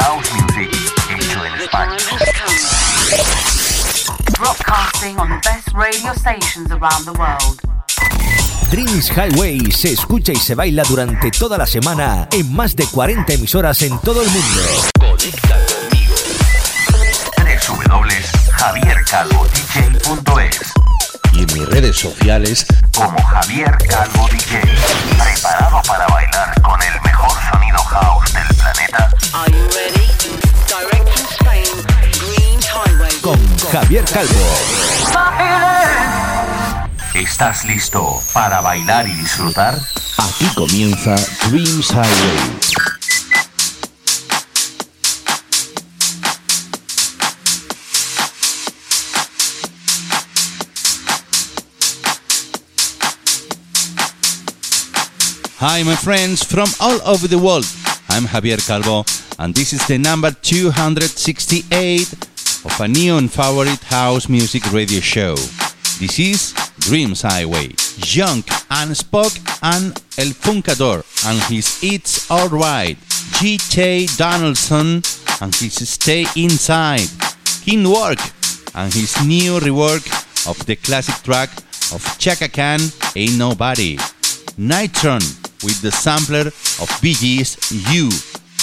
house music hecho en España. broadcasting on the best radio stations around the world. Dreams Highway se escucha y se baila durante toda la semana en más de 40 emisoras en todo el mundo. Conecta conmigo. www.javiercalvodj.es y en mis redes sociales como Javier Calvo DJ. ¿Preparado para bailar con el house del planeta? Are you ready? Direct from Spain, Dreams Highway. Con Javier Calvo. ¿Estás listo para bailar y disfrutar? aquí comienza Dreams Highway. Hi, my friends from all over the world. I'm Javier Calvo, and this is the number 268 of a new and favorite house music radio show. This is Dreams Highway. Young and Spock and El Funkador and his It's Alright. G.J. Donaldson and his Stay Inside. King Work and his new rework of the classic track of Chaka Khan Ain't Nobody. Nitron with the sampler of Bee Gees You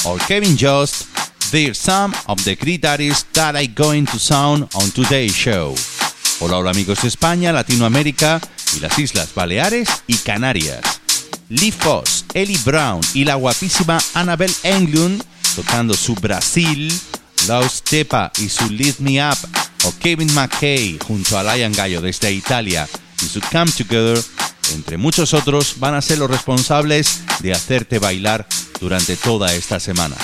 or Kevin Jost, they're some of the great artists that are going to sound on today's show. Hola, hola amigos de España, Latinoamérica y las Islas Baleares y Canarias. Lee Foss, Ellie Brown y la guapísima Annabelle Englund tocando su Brasil, Laus Tepa y su Lift Me Up, o Kevin McKay junto a Lion Gallo desde Italia y su Come Together, entre muchos otros, van a ser los responsables de hacerte bailar durante toda esta semana.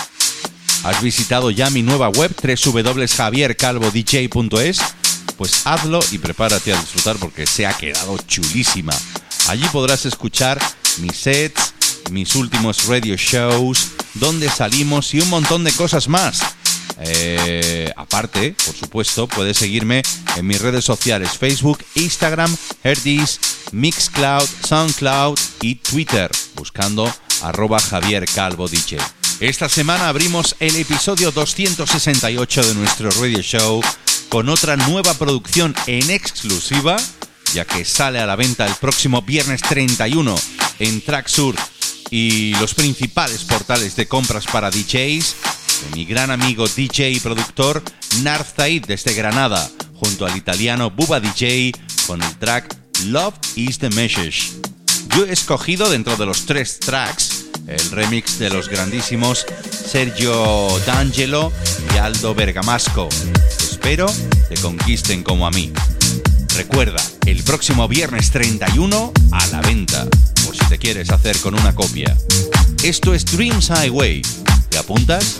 ¿Has visitado ya mi nueva web www.javiercalvodj.es? Pues hazlo y prepárate a disfrutar porque se ha quedado chulísima. Allí podrás escuchar mis sets, mis últimos radio shows, dónde salimos y un montón de cosas más. Eh, aparte, por supuesto, puedes seguirme en mis redes sociales Facebook, Instagram, Herdis, Mixcloud, Soundcloud y Twitter, buscando arroba Javier Calvo DJ. Esta semana abrimos el episodio 268 de nuestro radio show con otra nueva producción en exclusiva, ya que sale a la venta el próximo viernes 31 en Tracksur y los principales portales de compras para DJs de mi gran amigo DJ y productor Narf Zaid desde Granada, junto al italiano Buba DJ con el track Love is the Message. Yo he escogido dentro de los tres tracks el remix de los grandísimos Sergio D'Angelo y Aldo Bergamasco. Espero te conquisten como a mí. Recuerda, el próximo viernes 31 a la venta, por si te quieres hacer con una copia. Esto es Dreams Highway. ¿Te apuntas?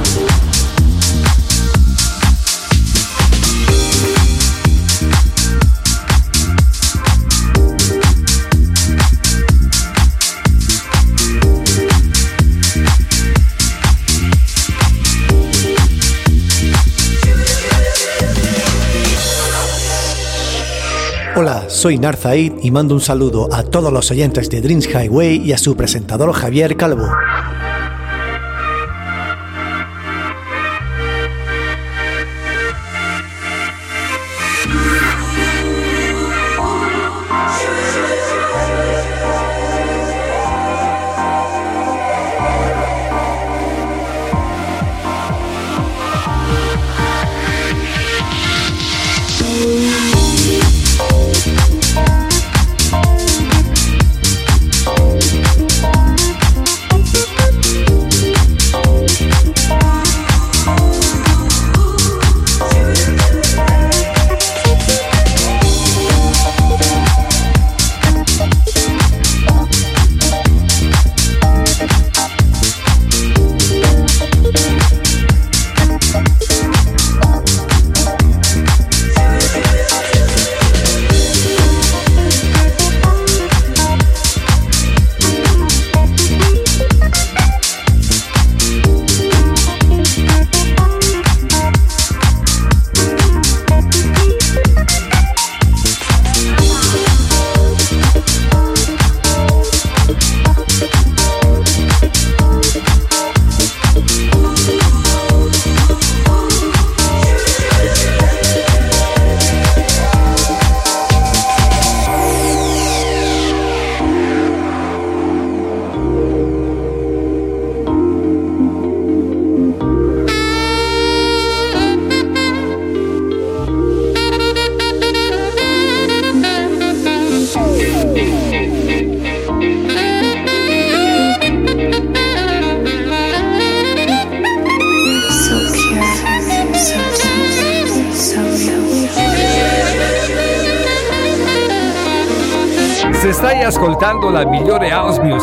Hola, soy Narzaid y mando un saludo a todos los oyentes de Dreams Highway y a su presentador Javier Calvo.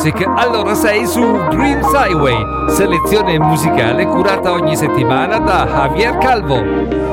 Music, allora sei su Dreams Highway, selezione musicale curata ogni settimana da Javier Calvo.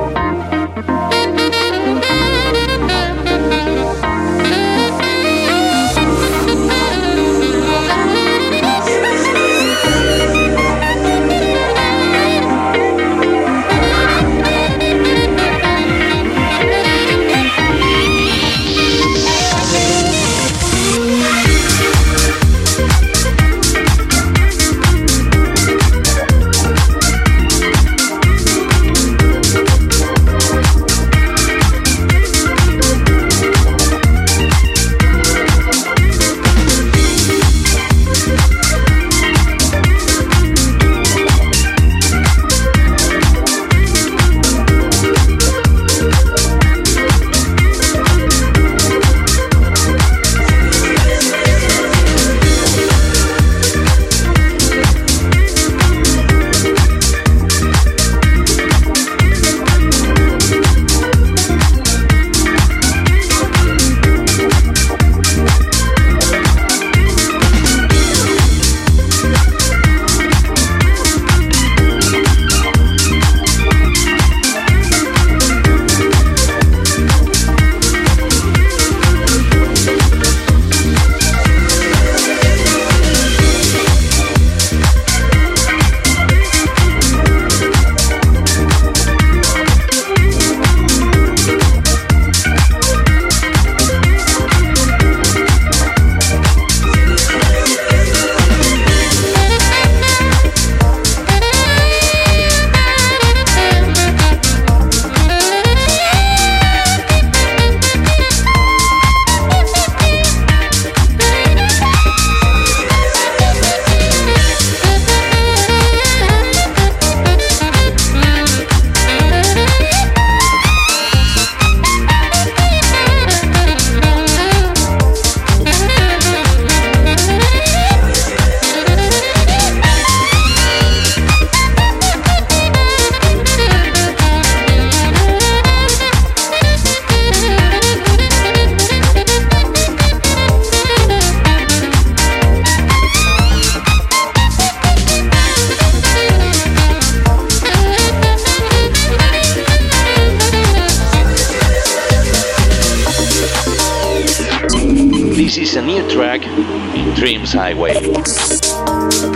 Peace.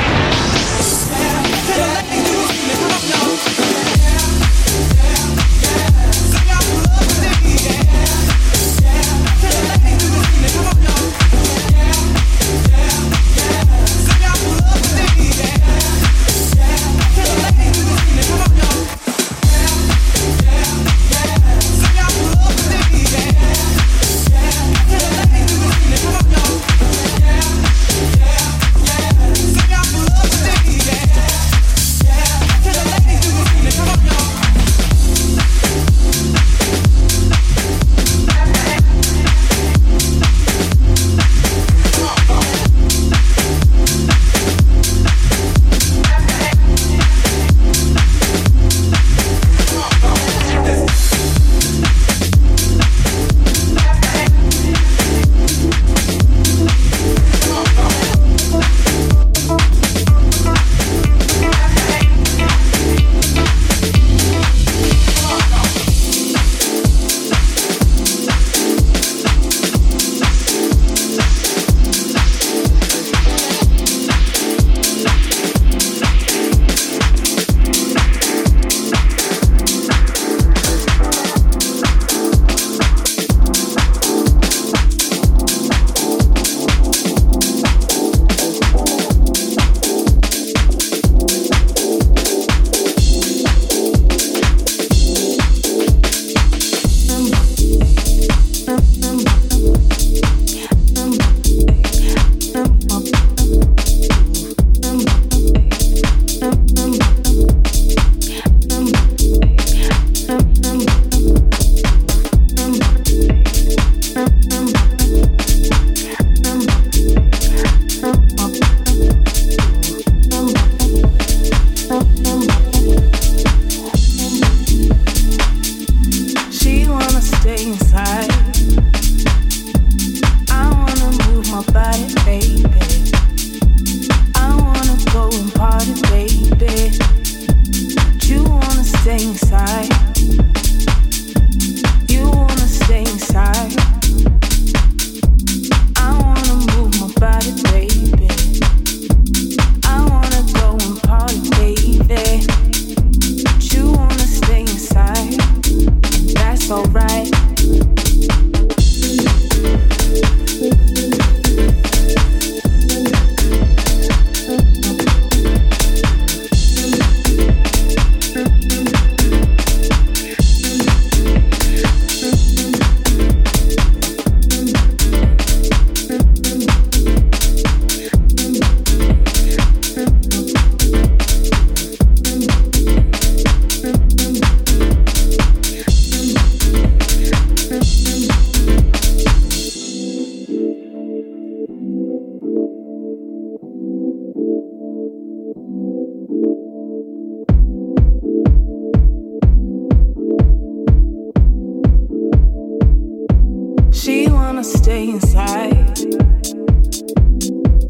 wanna stay inside.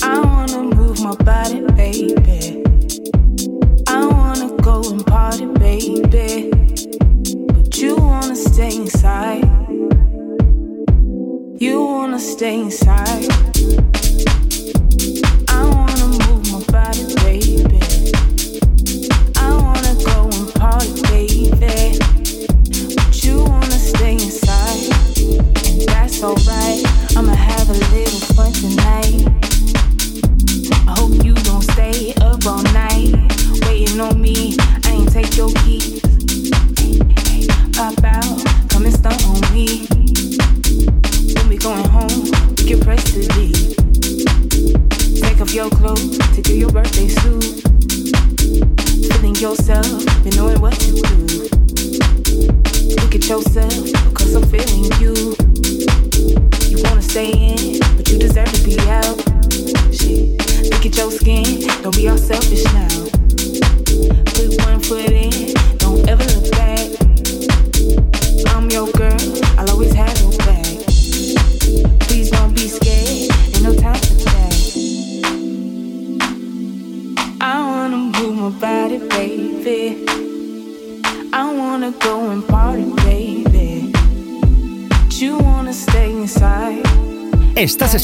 I wanna move my body, baby. I wanna go and party, baby. But you wanna stay inside. You wanna stay inside.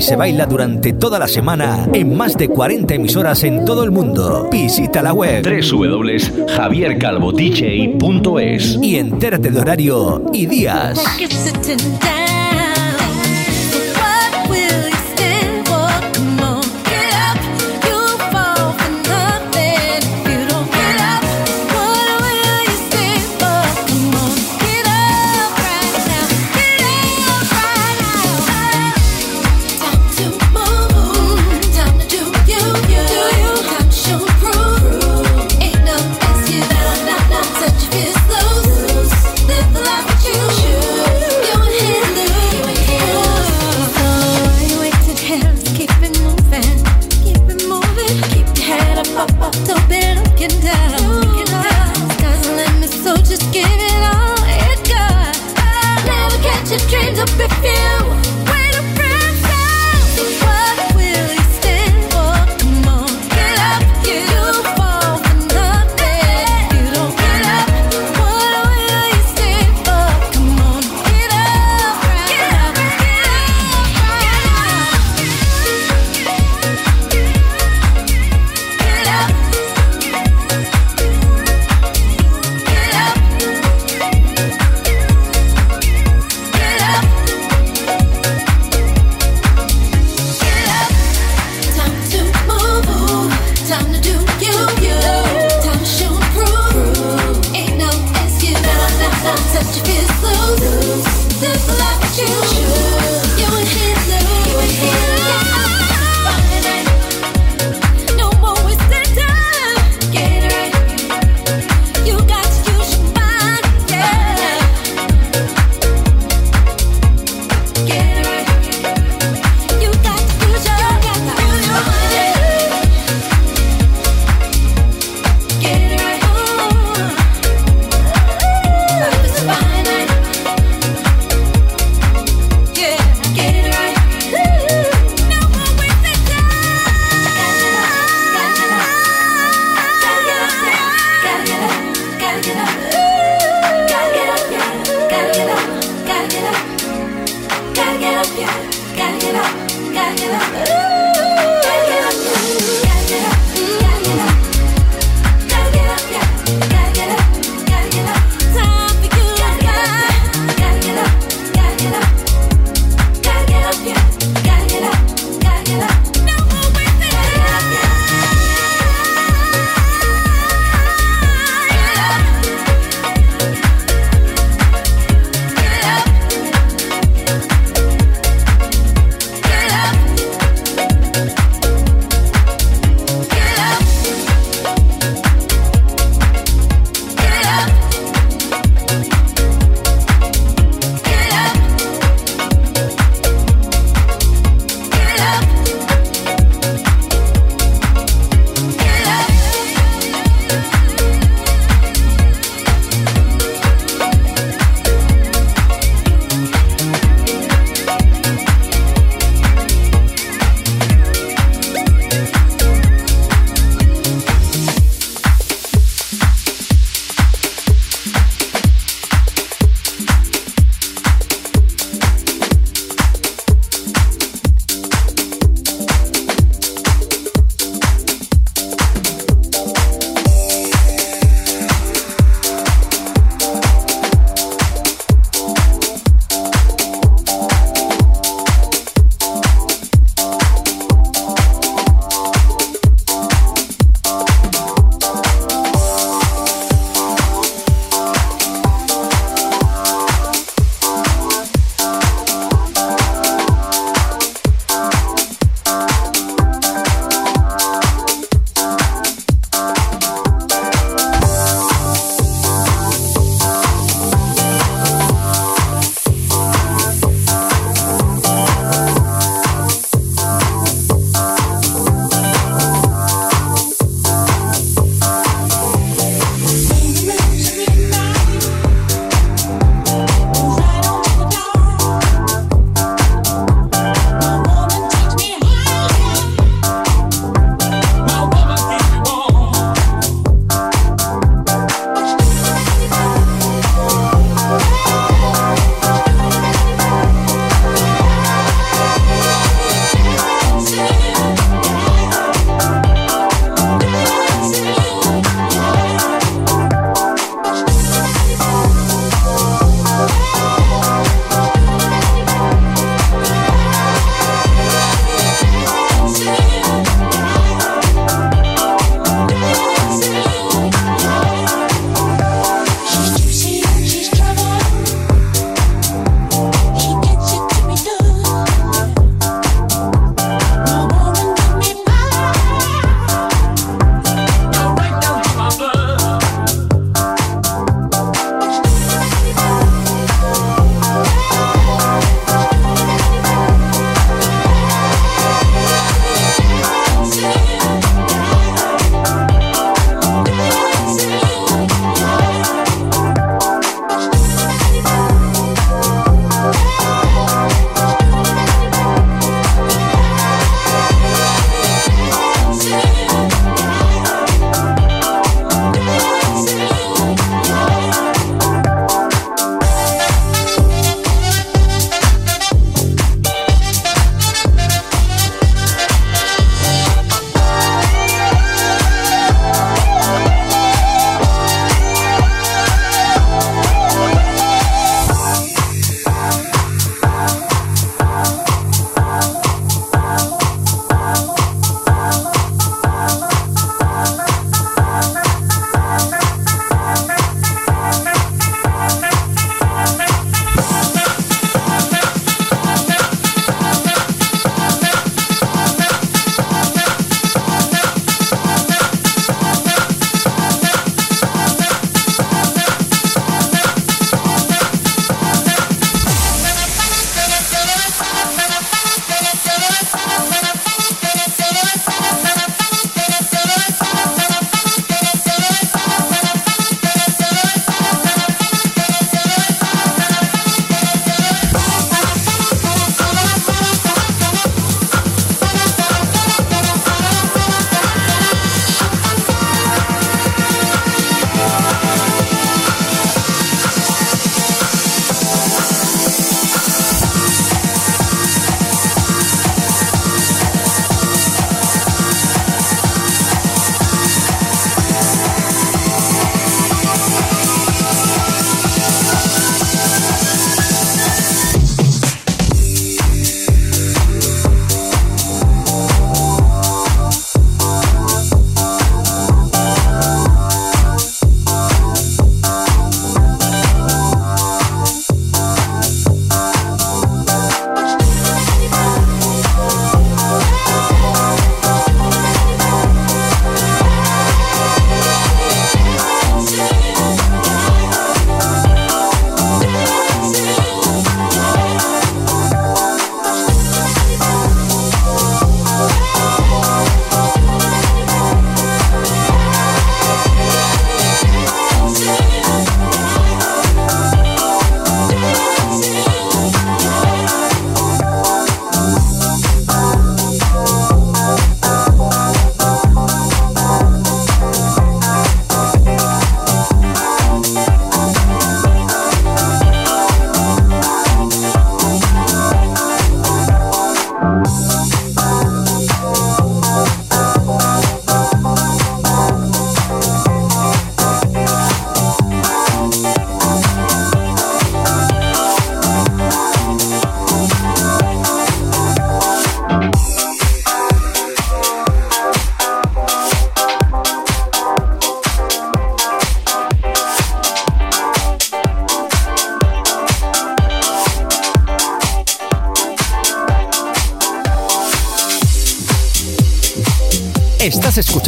Y se baila durante toda la semana en más de 40 emisoras en todo el mundo. Visita la web www.javiercalvodj.es y entérate de horario y días.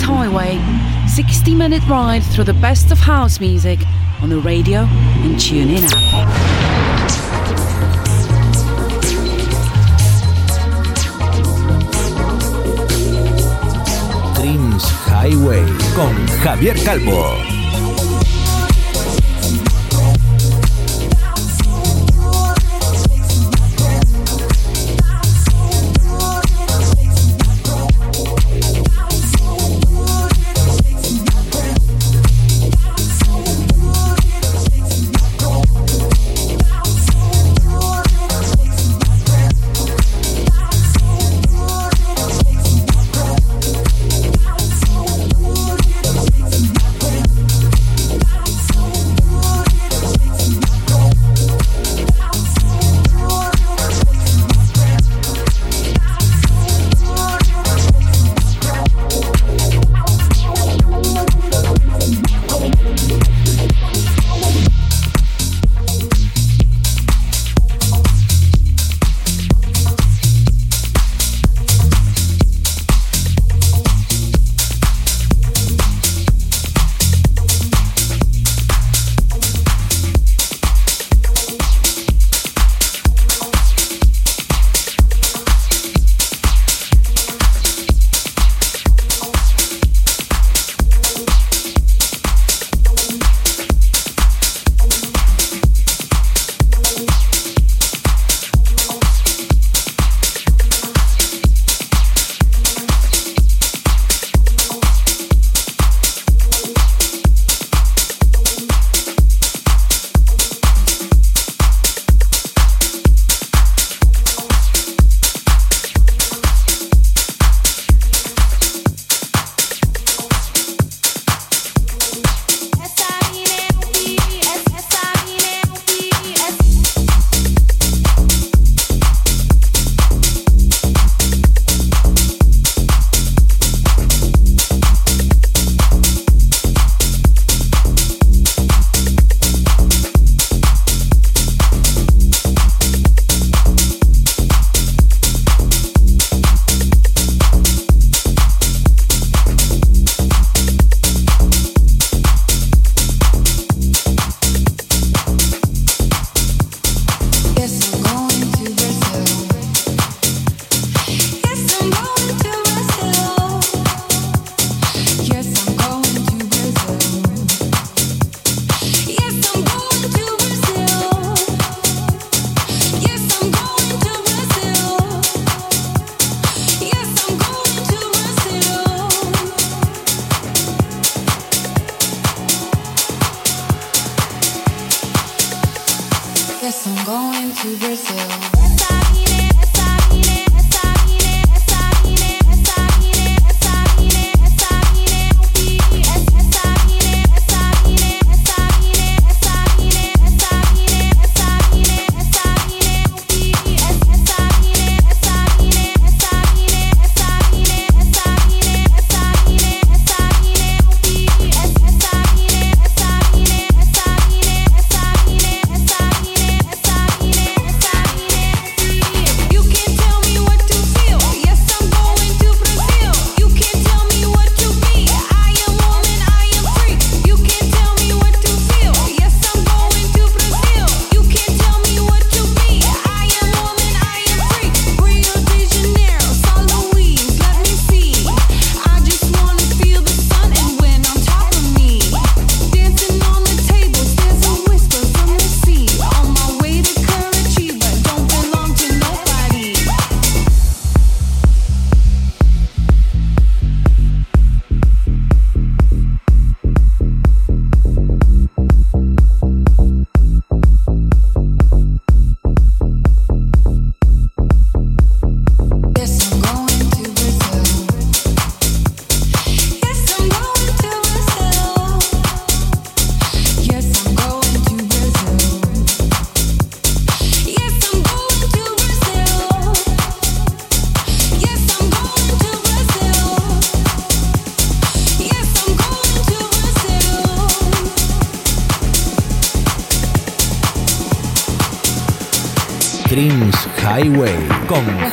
Dreams Highway, 60 minute ride through the best of house music on the radio and TuneIn app. Dreams Highway con Javier Calvo.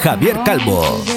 Javier Calvo.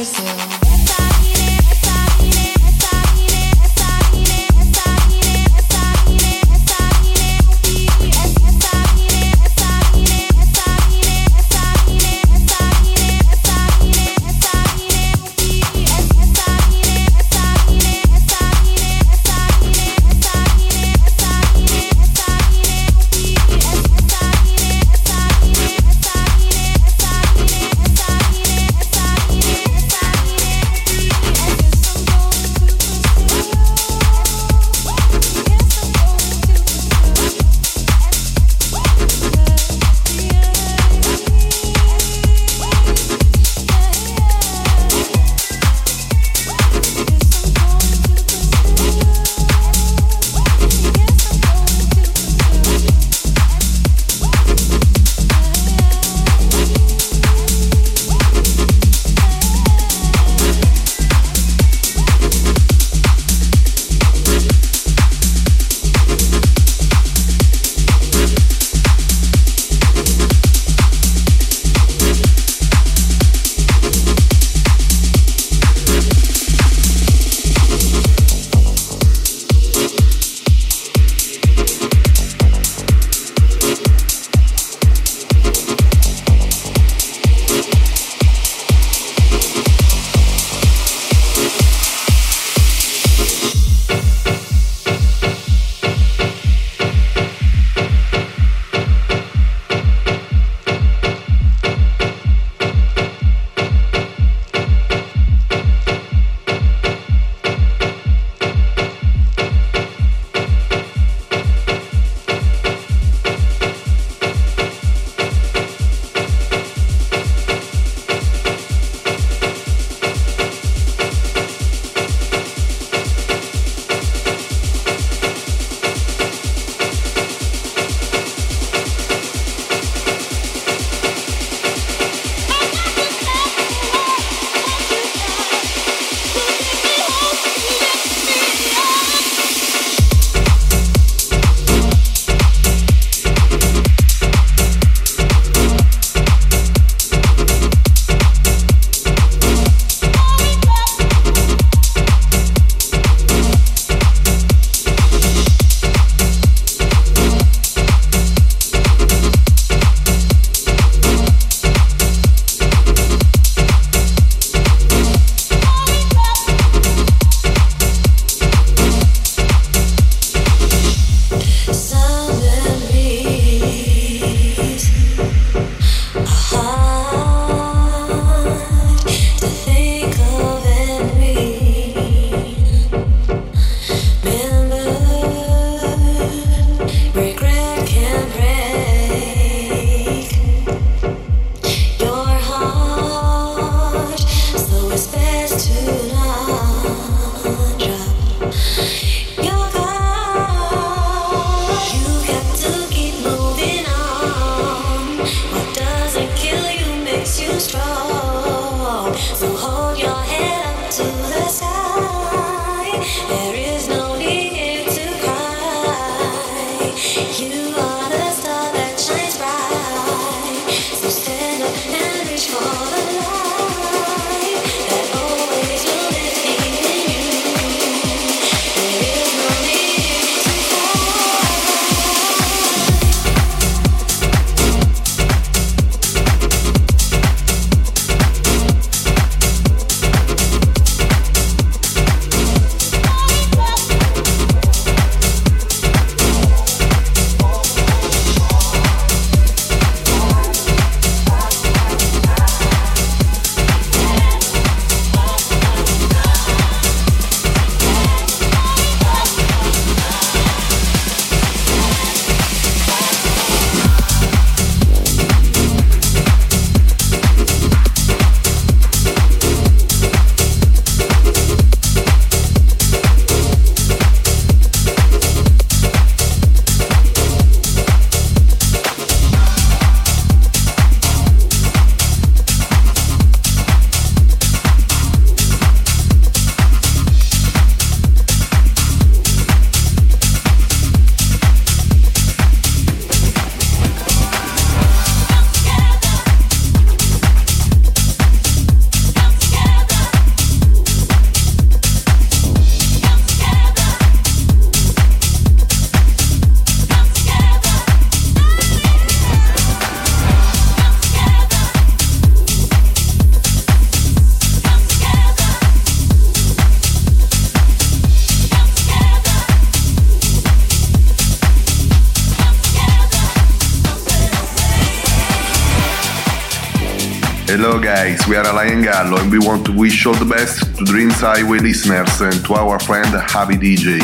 Guys, we are Alain Gallo and we want to wish all the best to Dreams Highway listeners and to our friend Javi DJ.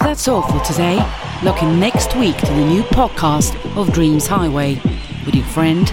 That's all for today. Looking next week to the new podcast of Dreams Highway with your friend.